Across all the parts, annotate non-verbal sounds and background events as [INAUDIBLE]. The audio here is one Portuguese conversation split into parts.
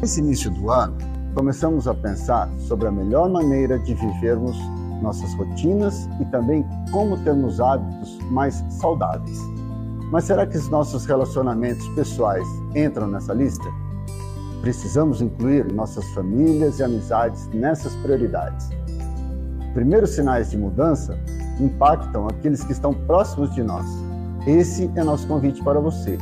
Nesse início do ano, começamos a pensar sobre a melhor maneira de vivermos nossas rotinas e também como termos hábitos mais saudáveis. Mas será que os nossos relacionamentos pessoais entram nessa lista? Precisamos incluir nossas famílias e amizades nessas prioridades. Primeiros sinais de mudança impactam aqueles que estão próximos de nós. Esse é nosso convite para você.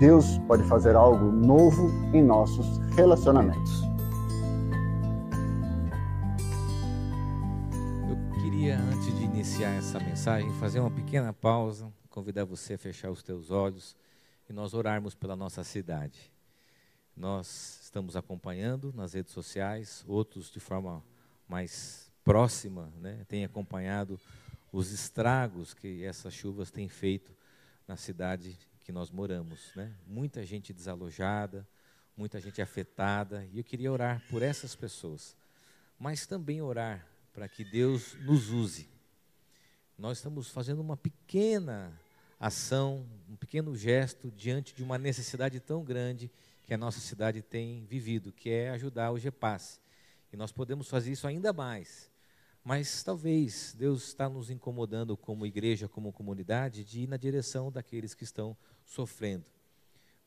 Deus pode fazer algo novo em nossos relacionamentos. Eu queria, antes de iniciar essa mensagem, fazer uma pequena pausa, convidar você a fechar os teus olhos e nós orarmos pela nossa cidade. Nós estamos acompanhando nas redes sociais, outros de forma mais próxima, né, têm acompanhado os estragos que essas chuvas têm feito na cidade que nós moramos. Né? Muita gente desalojada, muita gente afetada, e eu queria orar por essas pessoas, mas também orar para que Deus nos use. Nós estamos fazendo uma pequena ação, um pequeno gesto diante de uma necessidade tão grande que a nossa cidade tem vivido, que é ajudar o GEPAS. E nós podemos fazer isso ainda mais mas talvez Deus está nos incomodando como igreja, como comunidade, de ir na direção daqueles que estão sofrendo.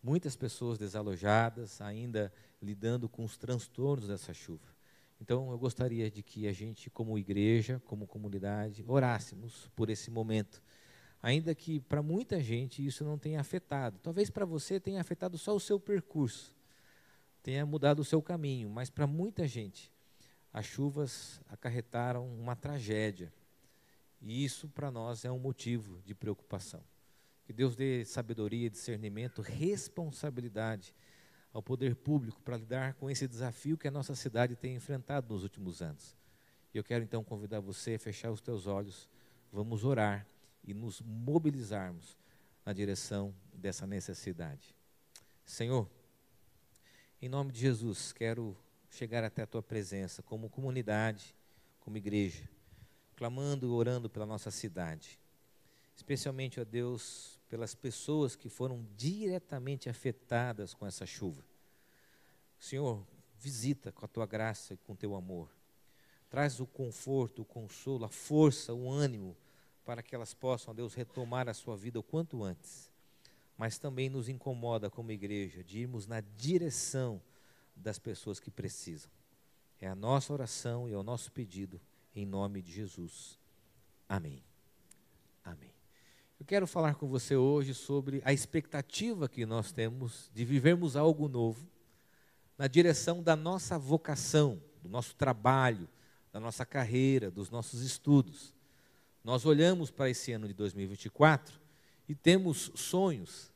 Muitas pessoas desalojadas, ainda lidando com os transtornos dessa chuva. Então, eu gostaria de que a gente, como igreja, como comunidade, orássemos por esse momento. Ainda que para muita gente isso não tenha afetado. Talvez para você tenha afetado só o seu percurso, tenha mudado o seu caminho, mas para muita gente as chuvas acarretaram uma tragédia. E isso para nós é um motivo de preocupação. Que Deus dê sabedoria, discernimento, responsabilidade ao poder público para lidar com esse desafio que a nossa cidade tem enfrentado nos últimos anos. Eu quero então convidar você a fechar os teus olhos, vamos orar e nos mobilizarmos na direção dessa necessidade. Senhor, em nome de Jesus, quero chegar até a tua presença como comunidade, como igreja, clamando e orando pela nossa cidade. Especialmente, ó Deus, pelas pessoas que foram diretamente afetadas com essa chuva. Senhor, visita com a tua graça e com o teu amor. Traz o conforto, o consolo, a força, o ânimo para que elas possam, Deus, retomar a sua vida o quanto antes. Mas também nos incomoda como igreja de irmos na direção das pessoas que precisam. É a nossa oração e é o nosso pedido em nome de Jesus. Amém. Amém. Eu quero falar com você hoje sobre a expectativa que nós temos de vivermos algo novo na direção da nossa vocação, do nosso trabalho, da nossa carreira, dos nossos estudos. Nós olhamos para esse ano de 2024 e temos sonhos,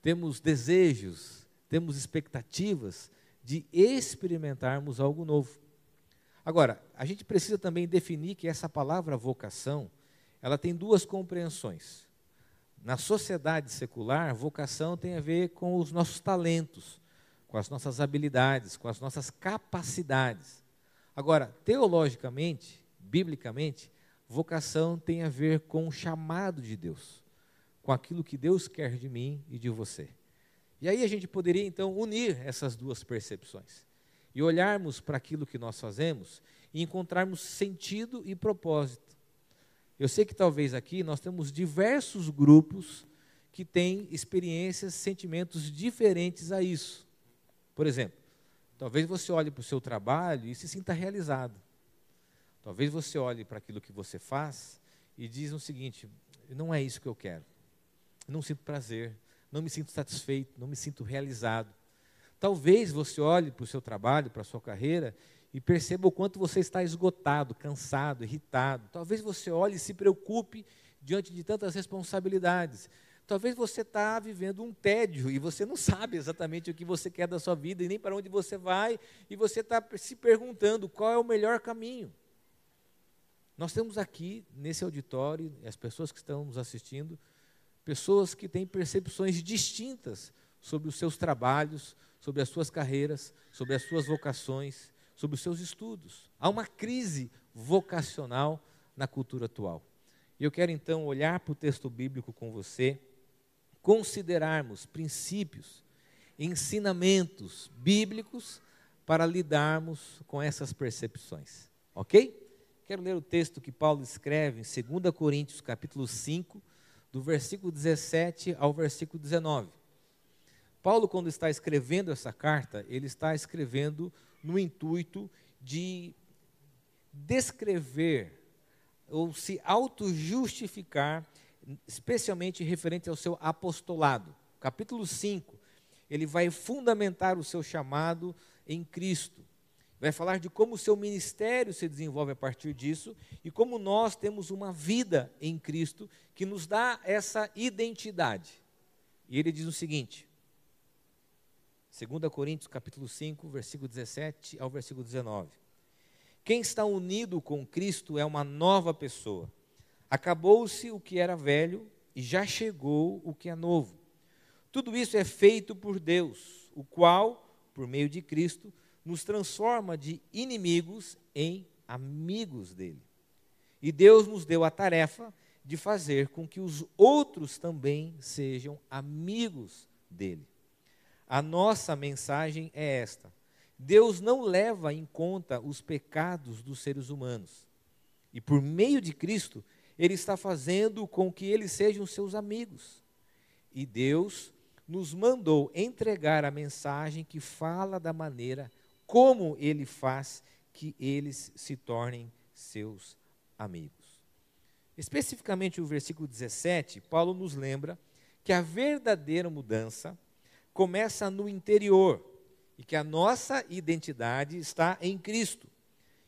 temos desejos, temos expectativas de experimentarmos algo novo. Agora, a gente precisa também definir que essa palavra vocação, ela tem duas compreensões. Na sociedade secular, vocação tem a ver com os nossos talentos, com as nossas habilidades, com as nossas capacidades. Agora, teologicamente, biblicamente, vocação tem a ver com o chamado de Deus, com aquilo que Deus quer de mim e de você. E aí a gente poderia então unir essas duas percepções e olharmos para aquilo que nós fazemos e encontrarmos sentido e propósito. Eu sei que talvez aqui nós temos diversos grupos que têm experiências, sentimentos diferentes a isso. Por exemplo, talvez você olhe para o seu trabalho e se sinta realizado. Talvez você olhe para aquilo que você faz e diz o seguinte: não é isso que eu quero. Não sinto prazer, não me sinto satisfeito, não me sinto realizado. Talvez você olhe para o seu trabalho, para a sua carreira e perceba o quanto você está esgotado, cansado, irritado. Talvez você olhe e se preocupe diante de tantas responsabilidades. Talvez você está vivendo um tédio e você não sabe exatamente o que você quer da sua vida e nem para onde você vai, e você está se perguntando qual é o melhor caminho. Nós temos aqui, nesse auditório, as pessoas que estão nos assistindo, pessoas que têm percepções distintas sobre os seus trabalhos, sobre as suas carreiras, sobre as suas vocações, sobre os seus estudos. Há uma crise vocacional na cultura atual. E eu quero então olhar para o texto bíblico com você, considerarmos princípios ensinamentos bíblicos para lidarmos com essas percepções. Ok? Quero ler o texto que Paulo escreve em 2 Coríntios, capítulo 5, do versículo 17 ao versículo 19. Paulo, quando está escrevendo essa carta, ele está escrevendo no intuito de descrever ou se auto-justificar, especialmente referente ao seu apostolado. Capítulo 5, ele vai fundamentar o seu chamado em Cristo. Vai falar de como o seu ministério se desenvolve a partir disso e como nós temos uma vida em Cristo que nos dá essa identidade. E ele diz o seguinte: 2 Coríntios capítulo 5, versículo 17 ao versículo 19. Quem está unido com Cristo é uma nova pessoa. Acabou-se o que era velho e já chegou o que é novo. Tudo isso é feito por Deus, o qual, por meio de Cristo, nos transforma de inimigos em amigos dele. E Deus nos deu a tarefa de fazer com que os outros também sejam amigos dele. A nossa mensagem é esta: Deus não leva em conta os pecados dos seres humanos. E por meio de Cristo, Ele está fazendo com que eles sejam seus amigos. E Deus nos mandou entregar a mensagem que fala da maneira como Ele faz que eles se tornem seus amigos. Especificamente o versículo 17, Paulo nos lembra que a verdadeira mudança começa no interior e que a nossa identidade está em Cristo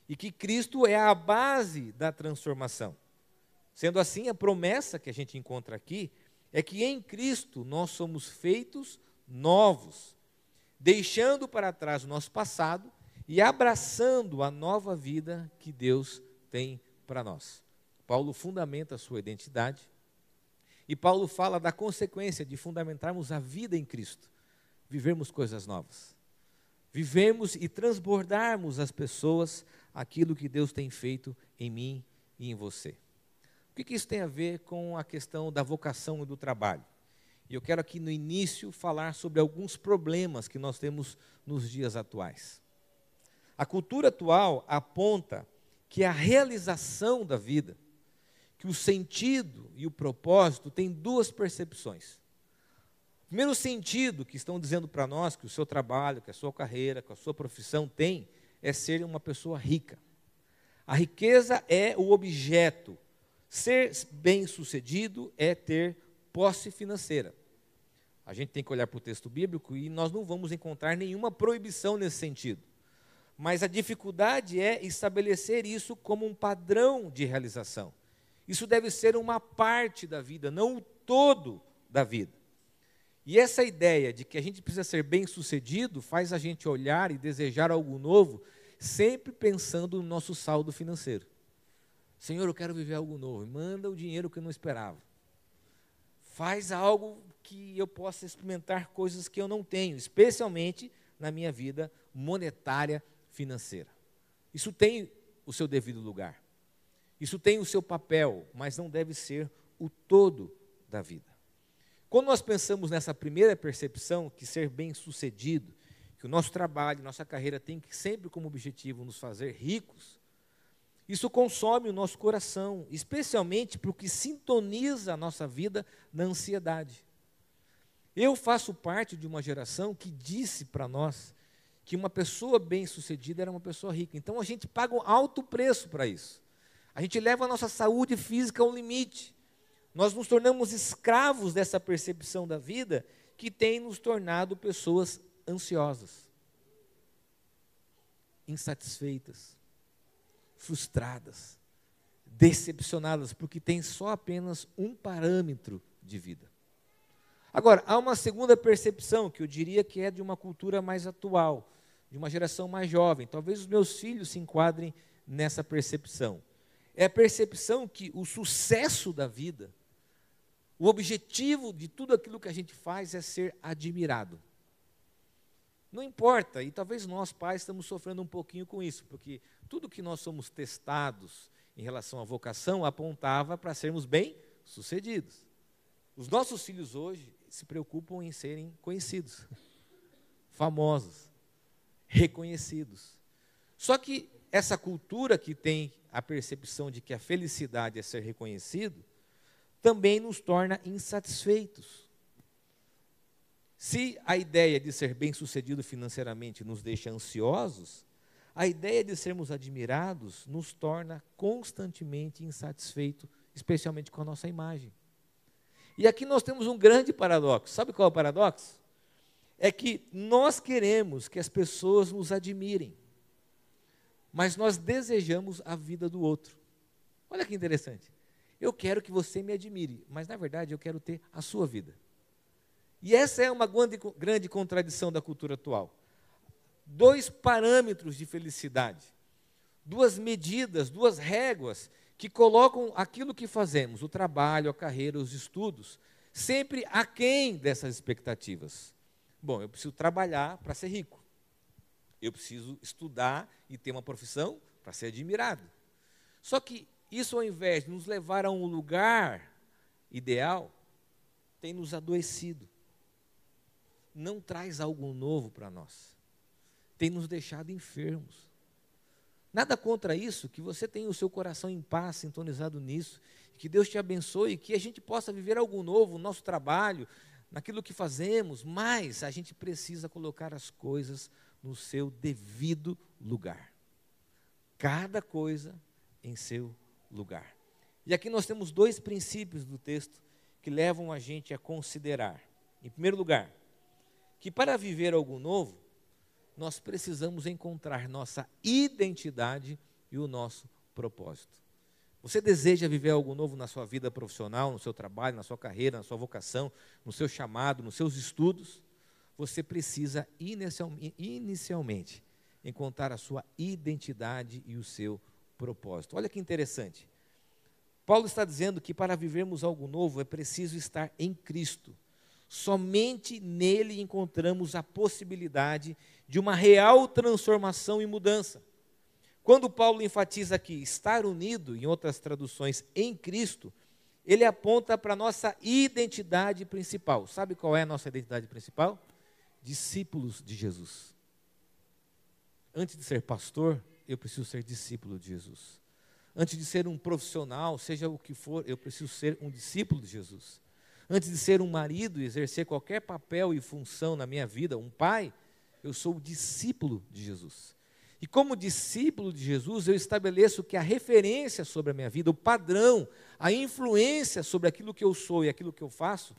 e que Cristo é a base da transformação. Sendo assim, a promessa que a gente encontra aqui é que em Cristo nós somos feitos novos, deixando para trás o nosso passado e abraçando a nova vida que Deus tem para nós. Paulo fundamenta a sua identidade e Paulo fala da consequência de fundamentarmos a vida em Cristo vivermos coisas novas. Vivermos e transbordarmos as pessoas aquilo que Deus tem feito em mim e em você. O que, que isso tem a ver com a questão da vocação e do trabalho? E eu quero aqui no início falar sobre alguns problemas que nós temos nos dias atuais. A cultura atual aponta que a realização da vida, que o sentido e o propósito têm duas percepções. Primeiro sentido que estão dizendo para nós que o seu trabalho, que a sua carreira, que a sua profissão tem, é ser uma pessoa rica. A riqueza é o objeto. Ser bem-sucedido é ter posse financeira. A gente tem que olhar para o texto bíblico e nós não vamos encontrar nenhuma proibição nesse sentido. Mas a dificuldade é estabelecer isso como um padrão de realização. Isso deve ser uma parte da vida, não o todo da vida. E essa ideia de que a gente precisa ser bem-sucedido faz a gente olhar e desejar algo novo, sempre pensando no nosso saldo financeiro. Senhor, eu quero viver algo novo. Manda o dinheiro que eu não esperava. Faz algo que eu possa experimentar coisas que eu não tenho, especialmente na minha vida monetária financeira. Isso tem o seu devido lugar. Isso tem o seu papel, mas não deve ser o todo da vida. Quando nós pensamos nessa primeira percepção, que ser bem-sucedido, que o nosso trabalho, nossa carreira tem que sempre como objetivo nos fazer ricos, isso consome o nosso coração, especialmente porque sintoniza a nossa vida na ansiedade. Eu faço parte de uma geração que disse para nós que uma pessoa bem-sucedida era uma pessoa rica. Então a gente paga um alto preço para isso. A gente leva a nossa saúde física ao limite. Nós nos tornamos escravos dessa percepção da vida que tem nos tornado pessoas ansiosas, insatisfeitas, frustradas, decepcionadas, porque tem só apenas um parâmetro de vida. Agora, há uma segunda percepção que eu diria que é de uma cultura mais atual, de uma geração mais jovem. Talvez os meus filhos se enquadrem nessa percepção. É a percepção que o sucesso da vida o objetivo de tudo aquilo que a gente faz é ser admirado. Não importa, e talvez nós pais estamos sofrendo um pouquinho com isso, porque tudo que nós somos testados em relação à vocação apontava para sermos bem-sucedidos. Os nossos filhos hoje se preocupam em serem conhecidos. famosos, reconhecidos. Só que essa cultura que tem a percepção de que a felicidade é ser reconhecido, também nos torna insatisfeitos. Se a ideia de ser bem-sucedido financeiramente nos deixa ansiosos, a ideia de sermos admirados nos torna constantemente insatisfeitos, especialmente com a nossa imagem. E aqui nós temos um grande paradoxo. Sabe qual é o paradoxo? É que nós queremos que as pessoas nos admirem, mas nós desejamos a vida do outro. Olha que interessante. Eu quero que você me admire, mas na verdade eu quero ter a sua vida. E essa é uma grande, grande contradição da cultura atual. Dois parâmetros de felicidade, duas medidas, duas réguas que colocam aquilo que fazemos, o trabalho, a carreira, os estudos, sempre aquém dessas expectativas. Bom, eu preciso trabalhar para ser rico. Eu preciso estudar e ter uma profissão para ser admirado. Só que isso, ao invés de nos levar a um lugar ideal, tem nos adoecido. Não traz algo novo para nós. Tem nos deixado enfermos. Nada contra isso, que você tenha o seu coração em paz, sintonizado nisso, que Deus te abençoe, que a gente possa viver algo novo no nosso trabalho, naquilo que fazemos, mas a gente precisa colocar as coisas no seu devido lugar. Cada coisa em seu lugar. E aqui nós temos dois princípios do texto que levam a gente a considerar. Em primeiro lugar, que para viver algo novo, nós precisamos encontrar nossa identidade e o nosso propósito. Você deseja viver algo novo na sua vida profissional, no seu trabalho, na sua carreira, na sua vocação, no seu chamado, nos seus estudos? Você precisa inicialmente encontrar a sua identidade e o seu propósito. Olha que interessante. Paulo está dizendo que para vivermos algo novo é preciso estar em Cristo. Somente nele encontramos a possibilidade de uma real transformação e mudança. Quando Paulo enfatiza aqui estar unido, em outras traduções, em Cristo, ele aponta para a nossa identidade principal. Sabe qual é a nossa identidade principal? Discípulos de Jesus. Antes de ser pastor, eu preciso ser discípulo de Jesus. Antes de ser um profissional, seja o que for, eu preciso ser um discípulo de Jesus. Antes de ser um marido e exercer qualquer papel e função na minha vida, um pai, eu sou discípulo de Jesus. E como discípulo de Jesus, eu estabeleço que a referência sobre a minha vida, o padrão, a influência sobre aquilo que eu sou e aquilo que eu faço,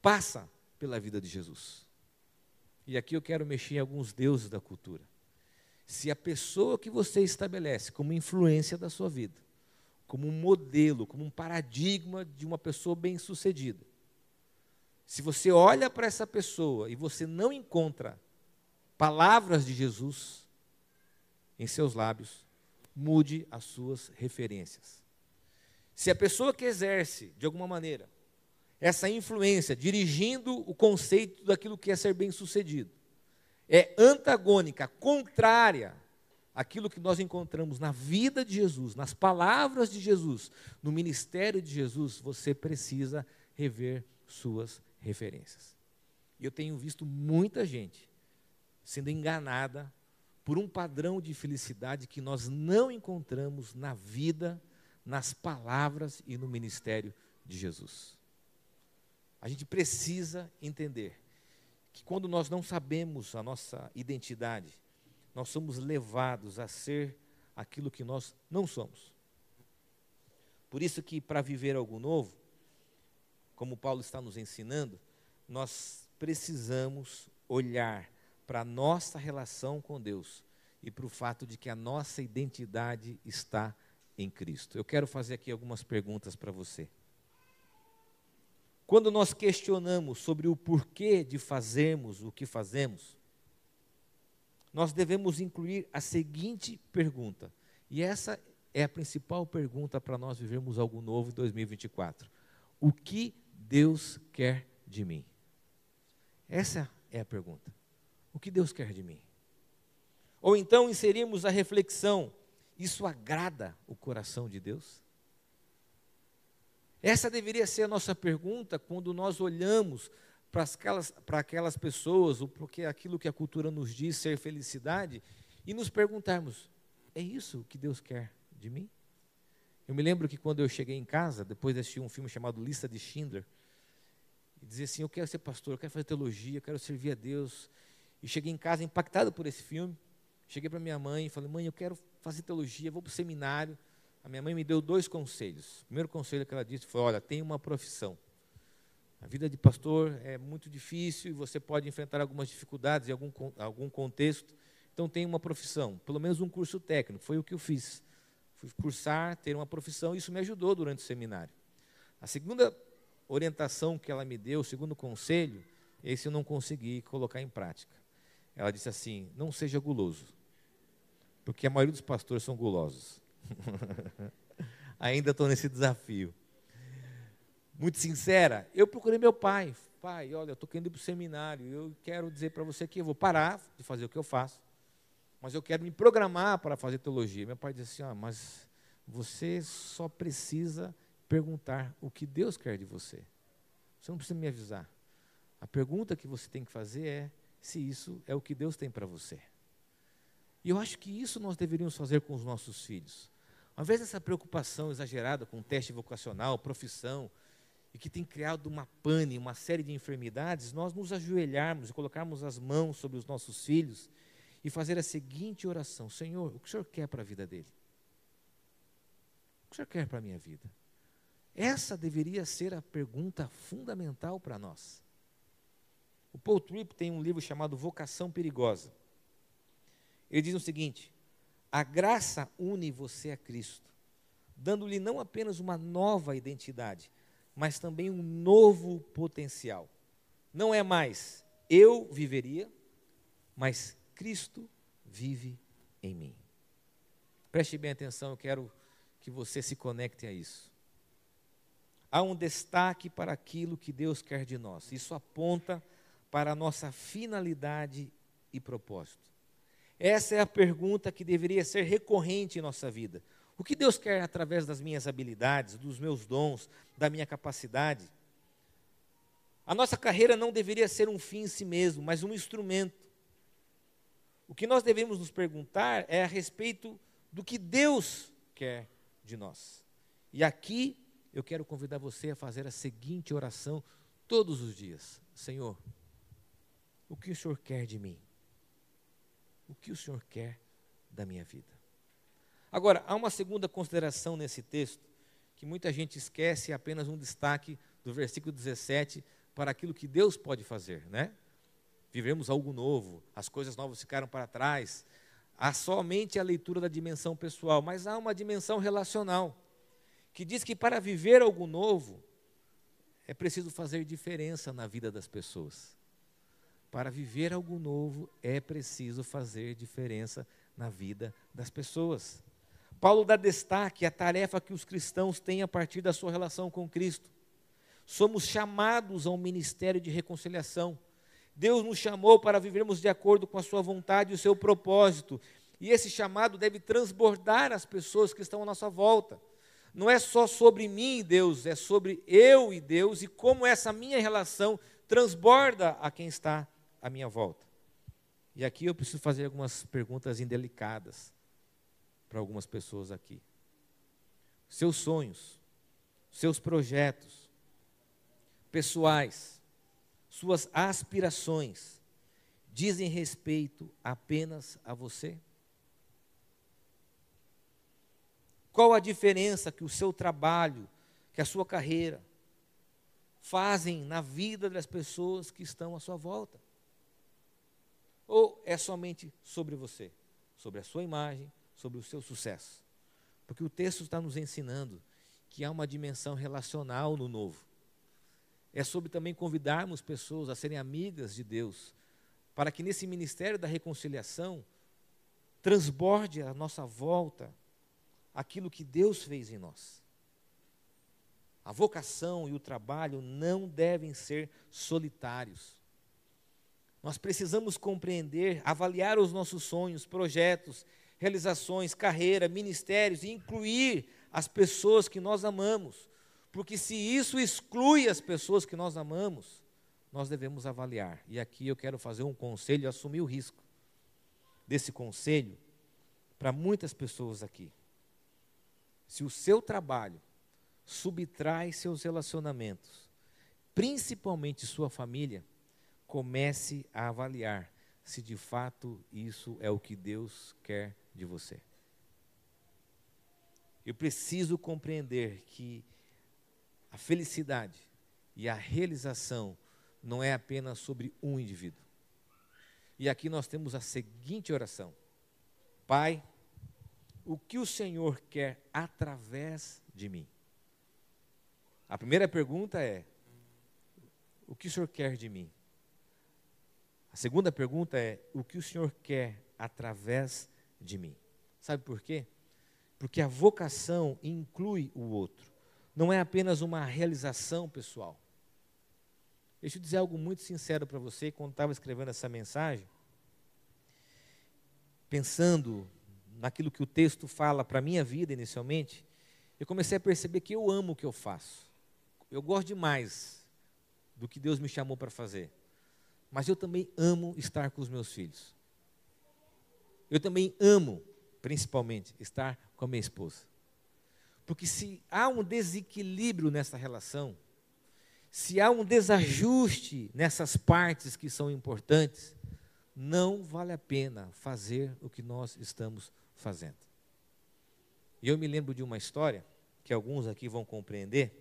passa pela vida de Jesus. E aqui eu quero mexer em alguns deuses da cultura se a pessoa que você estabelece como influência da sua vida, como um modelo, como um paradigma de uma pessoa bem-sucedida, se você olha para essa pessoa e você não encontra palavras de Jesus em seus lábios, mude as suas referências. Se a pessoa que exerce, de alguma maneira, essa influência, dirigindo o conceito daquilo que é ser bem-sucedido, é antagônica, contrária àquilo que nós encontramos na vida de Jesus, nas palavras de Jesus, no ministério de Jesus, você precisa rever suas referências. E eu tenho visto muita gente sendo enganada por um padrão de felicidade que nós não encontramos na vida, nas palavras e no ministério de Jesus. A gente precisa entender que quando nós não sabemos a nossa identidade, nós somos levados a ser aquilo que nós não somos. Por isso que para viver algo novo, como Paulo está nos ensinando, nós precisamos olhar para a nossa relação com Deus e para o fato de que a nossa identidade está em Cristo. Eu quero fazer aqui algumas perguntas para você. Quando nós questionamos sobre o porquê de fazermos o que fazemos, nós devemos incluir a seguinte pergunta, e essa é a principal pergunta para nós vivermos algo novo em 2024. O que Deus quer de mim? Essa é a pergunta. O que Deus quer de mim? Ou então inserimos a reflexão: isso agrada o coração de Deus? Essa deveria ser a nossa pergunta quando nós olhamos para aquelas, para aquelas pessoas, ou porque aquilo que a cultura nos diz ser felicidade, e nos perguntarmos: é isso que Deus quer de mim? Eu me lembro que quando eu cheguei em casa, depois de assistir um filme chamado Lista de Schindler, e dizer assim: eu quero ser pastor, eu quero fazer teologia, eu quero servir a Deus. E cheguei em casa impactado por esse filme. Cheguei para minha mãe e falei: mãe, eu quero fazer teologia, vou para o seminário. A minha mãe me deu dois conselhos. O primeiro conselho que ela disse foi: olha, tem uma profissão. A vida de pastor é muito difícil e você pode enfrentar algumas dificuldades em algum, algum contexto. Então, tem uma profissão, pelo menos um curso técnico. Foi o que eu fiz. Fui cursar, ter uma profissão, e isso me ajudou durante o seminário. A segunda orientação que ela me deu, o segundo conselho, esse eu não consegui colocar em prática. Ela disse assim: não seja guloso, porque a maioria dos pastores são gulosos. [LAUGHS] Ainda estou nesse desafio muito sincera, eu procurei meu pai. Pai, olha, eu estou querendo ir para o seminário, eu quero dizer para você que eu vou parar de fazer o que eu faço, mas eu quero me programar para fazer teologia. Meu pai disse assim, ah, mas você só precisa perguntar o que Deus quer de você. Você não precisa me avisar. A pergunta que você tem que fazer é se isso é o que Deus tem para você. E eu acho que isso nós deveríamos fazer com os nossos filhos. Ao invés dessa preocupação exagerada com teste vocacional, profissão, e que tem criado uma pane, uma série de enfermidades, nós nos ajoelharmos e colocarmos as mãos sobre os nossos filhos e fazer a seguinte oração: Senhor, o que o Senhor quer para a vida dele? O que o Senhor quer para a minha vida? Essa deveria ser a pergunta fundamental para nós. O Paul Tripp tem um livro chamado Vocação Perigosa. Ele diz o seguinte: a graça une você a Cristo, dando-lhe não apenas uma nova identidade, mas também um novo potencial. Não é mais eu viveria, mas Cristo vive em mim. Preste bem atenção, eu quero que você se conecte a isso. Há um destaque para aquilo que Deus quer de nós. Isso aponta para a nossa finalidade e propósito. Essa é a pergunta que deveria ser recorrente em nossa vida. O que Deus quer através das minhas habilidades, dos meus dons, da minha capacidade? A nossa carreira não deveria ser um fim em si mesmo, mas um instrumento. O que nós devemos nos perguntar é a respeito do que Deus quer de nós. E aqui eu quero convidar você a fazer a seguinte oração todos os dias: Senhor, o que o Senhor quer de mim? O que o Senhor quer da minha vida? Agora, há uma segunda consideração nesse texto, que muita gente esquece, é apenas um destaque do versículo 17 para aquilo que Deus pode fazer, né? Vivemos algo novo, as coisas novas ficaram para trás. Há somente a leitura da dimensão pessoal, mas há uma dimensão relacional, que diz que para viver algo novo, é preciso fazer diferença na vida das pessoas. Para viver algo novo, é preciso fazer diferença na vida das pessoas. Paulo dá destaque à tarefa que os cristãos têm a partir da sua relação com Cristo. Somos chamados a um ministério de reconciliação. Deus nos chamou para vivermos de acordo com a sua vontade e o seu propósito. E esse chamado deve transbordar as pessoas que estão à nossa volta. Não é só sobre mim e Deus, é sobre eu e Deus e como essa minha relação transborda a quem está à minha volta. E aqui eu preciso fazer algumas perguntas indelicadas para algumas pessoas aqui. Seus sonhos, seus projetos pessoais, suas aspirações dizem respeito apenas a você? Qual a diferença que o seu trabalho, que a sua carreira fazem na vida das pessoas que estão à sua volta? Ou é somente sobre você, sobre a sua imagem, sobre o seu sucesso. Porque o texto está nos ensinando que há uma dimensão relacional no novo. É sobre também convidarmos pessoas a serem amigas de Deus, para que nesse ministério da reconciliação transborde à nossa volta aquilo que Deus fez em nós. A vocação e o trabalho não devem ser solitários. Nós precisamos compreender, avaliar os nossos sonhos, projetos realizações, carreira, ministérios e incluir as pessoas que nós amamos. Porque se isso exclui as pessoas que nós amamos, nós devemos avaliar. E aqui eu quero fazer um conselho e assumir o risco desse conselho para muitas pessoas aqui. Se o seu trabalho subtrai seus relacionamentos, principalmente sua família, comece a avaliar se de fato isso é o que Deus quer de você. Eu preciso compreender que a felicidade e a realização não é apenas sobre um indivíduo. E aqui nós temos a seguinte oração: Pai, o que o Senhor quer através de mim? A primeira pergunta é: o que o Senhor quer de mim? A segunda pergunta é: o que o Senhor quer através de mim? Sabe por quê? Porque a vocação inclui o outro. Não é apenas uma realização pessoal. Deixa eu dizer algo muito sincero para você, quando estava escrevendo essa mensagem, pensando naquilo que o texto fala para a minha vida inicialmente, eu comecei a perceber que eu amo o que eu faço. Eu gosto demais do que Deus me chamou para fazer. Mas eu também amo estar com os meus filhos. Eu também amo, principalmente, estar com a minha esposa. Porque se há um desequilíbrio nessa relação, se há um desajuste nessas partes que são importantes, não vale a pena fazer o que nós estamos fazendo. E eu me lembro de uma história que alguns aqui vão compreender.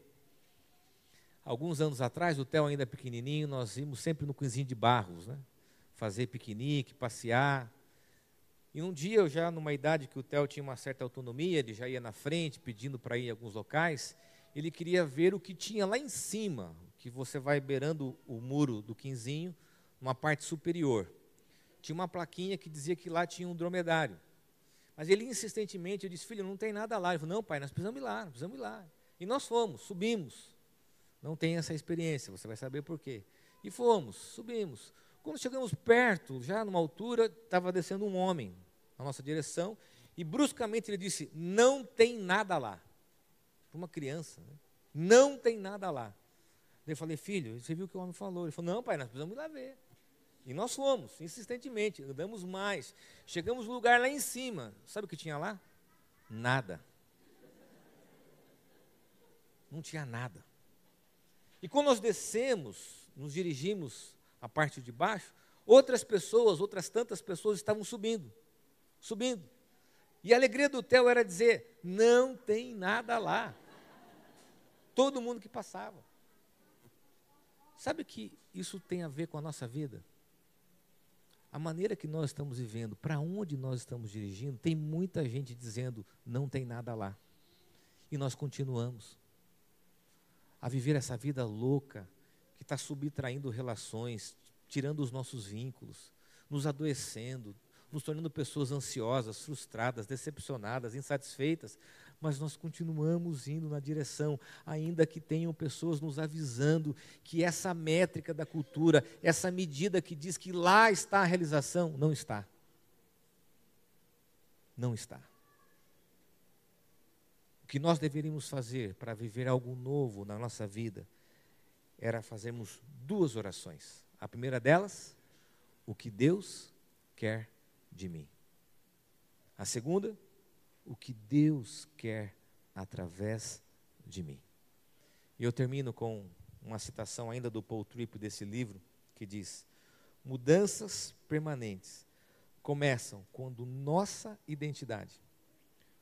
Alguns anos atrás, o Theo ainda pequenininho, nós íamos sempre no cozinho de barros, né? fazer piquenique, passear. E um dia, eu já numa idade que o Theo tinha uma certa autonomia, ele já ia na frente pedindo para ir em alguns locais, ele queria ver o que tinha lá em cima, que você vai beirando o muro do quinzinho, uma parte superior. Tinha uma plaquinha que dizia que lá tinha um dromedário. Mas ele insistentemente, eu disse, filho, não tem nada lá. Ele falou, não, pai, nós precisamos ir lá, precisamos ir lá. E nós fomos, subimos. Não tem essa experiência, você vai saber por quê. E fomos, subimos. Quando chegamos perto, já numa altura, estava descendo um homem na nossa direção, e bruscamente ele disse: Não tem nada lá uma criança. Né? Não tem nada lá. Eu falei, filho, você viu o que o homem falou? Ele falou, não, pai, nós precisamos ir lá ver. E nós fomos, insistentemente, andamos mais. Chegamos no lugar lá em cima. Sabe o que tinha lá? Nada. Não tinha nada. E quando nós descemos, nos dirigimos à parte de baixo, outras pessoas, outras tantas pessoas estavam subindo. Subindo. E a alegria do Theo era dizer: não tem nada lá todo mundo que passava. Sabe que isso tem a ver com a nossa vida? A maneira que nós estamos vivendo, para onde nós estamos dirigindo, tem muita gente dizendo não tem nada lá. E nós continuamos a viver essa vida louca que está subtraindo relações, tirando os nossos vínculos, nos adoecendo, nos tornando pessoas ansiosas, frustradas, decepcionadas, insatisfeitas, mas nós continuamos indo na direção, ainda que tenham pessoas nos avisando que essa métrica da cultura, essa medida que diz que lá está a realização, não está. Não está. Que nós deveríamos fazer para viver algo novo na nossa vida era fazermos duas orações. A primeira delas, o que Deus quer de mim. A segunda, o que Deus quer através de mim. E eu termino com uma citação ainda do Paul Tripp desse livro, que diz: Mudanças permanentes começam quando nossa identidade,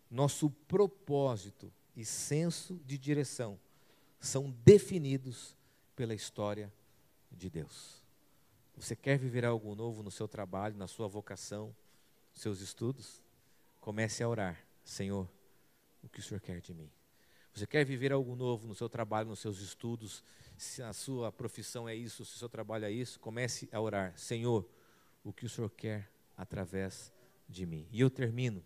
nosso propósito e senso de direção são definidos pela história de Deus. Você quer viver algo novo no seu trabalho, na sua vocação, seus estudos? Comece a orar Senhor, o que o Senhor quer de mim? Você quer viver algo novo no seu trabalho, nos seus estudos? Se a sua profissão é isso, se o seu trabalho é isso, comece a orar. Senhor, o que o Senhor quer através de mim? E eu termino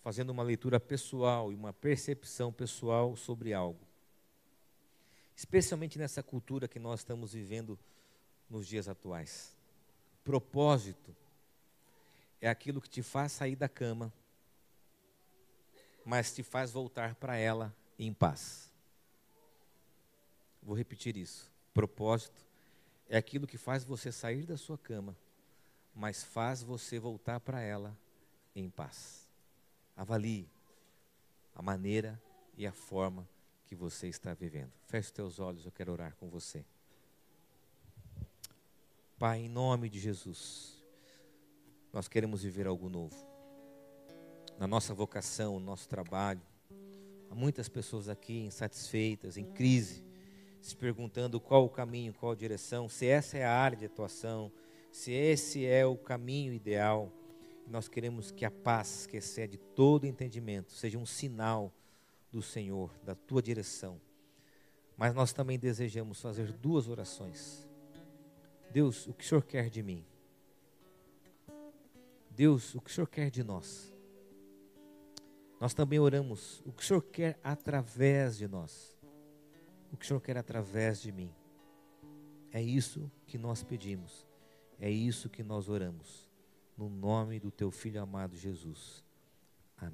fazendo uma leitura pessoal e uma percepção pessoal sobre algo. Especialmente nessa cultura que nós estamos vivendo nos dias atuais. Propósito é aquilo que te faz sair da cama mas te faz voltar para ela em paz. Vou repetir isso. Propósito é aquilo que faz você sair da sua cama, mas faz você voltar para ela em paz. Avalie a maneira e a forma que você está vivendo. Feche os teus olhos, eu quero orar com você. Pai, em nome de Jesus, nós queremos viver algo novo. Na nossa vocação, no nosso trabalho, há muitas pessoas aqui insatisfeitas, em crise, se perguntando qual o caminho, qual a direção, se essa é a área de atuação, se esse é o caminho ideal. Nós queremos que a paz, que excede todo entendimento, seja um sinal do Senhor, da tua direção. Mas nós também desejamos fazer duas orações. Deus, o que o Senhor quer de mim? Deus, o que o Senhor quer de nós? Nós também oramos, o que o Senhor quer através de nós? o que o Senhor quer através de mim. É isso que nós pedimos, é isso que nós oramos, no nome do Teu Filho amado Jesus.